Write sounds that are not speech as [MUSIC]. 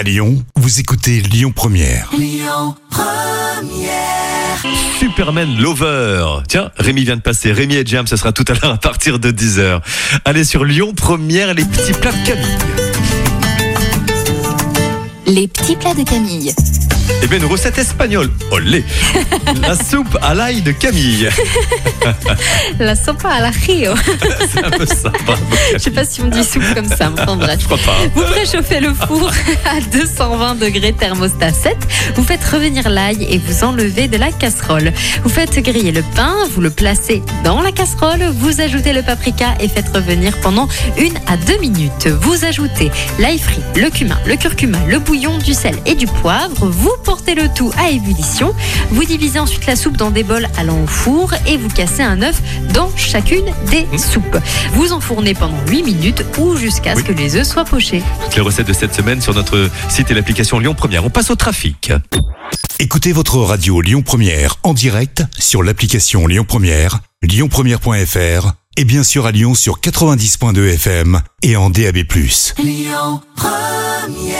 À Lyon, vous écoutez Lyon Première. Superman Lover. Tiens, Rémi vient de passer. Rémi et Jam, ce sera tout à l'heure à partir de 10h. Allez sur Lyon Première, les petits plats de Camille. Les petits plats de Camille. Eh bien, une recette espagnole. Olé [LAUGHS] La soupe à l'ail de Camille. [LAUGHS] La sopa à la rio. [LAUGHS] C'est un peu ça. bravo, Je sais pas si on dit soupe comme ça, mais enfin bref. Je crois pas. Vous préchauffez le four à 220 degrés thermostat 7. Vous faites revenir l'ail et vous enlevez de la casserole. Vous faites griller le pain, vous le placez dans la casserole, vous ajoutez le paprika et faites revenir pendant une à deux minutes. Vous ajoutez l'ail frit, le cumin, le curcuma, le bouillon, du sel et du poivre. Vous portez le tout à ébullition. Vous divisez ensuite la soupe dans des bols allant au four et vous cassez un œuf dans chacune des soupes. Vous enfournez pendant 8 minutes ou jusqu'à ce Oui. que les œufs soient pochés. Toutes les recettes de cette semaine sur notre site et l'application Lyon Première. On passe au trafic. Écoutez votre radio Lyon Première en direct sur l'application Lyon Première, lyonpremière.fr et bien sûr à Lyon sur 90.2 FM et en DAB+. Lyon Première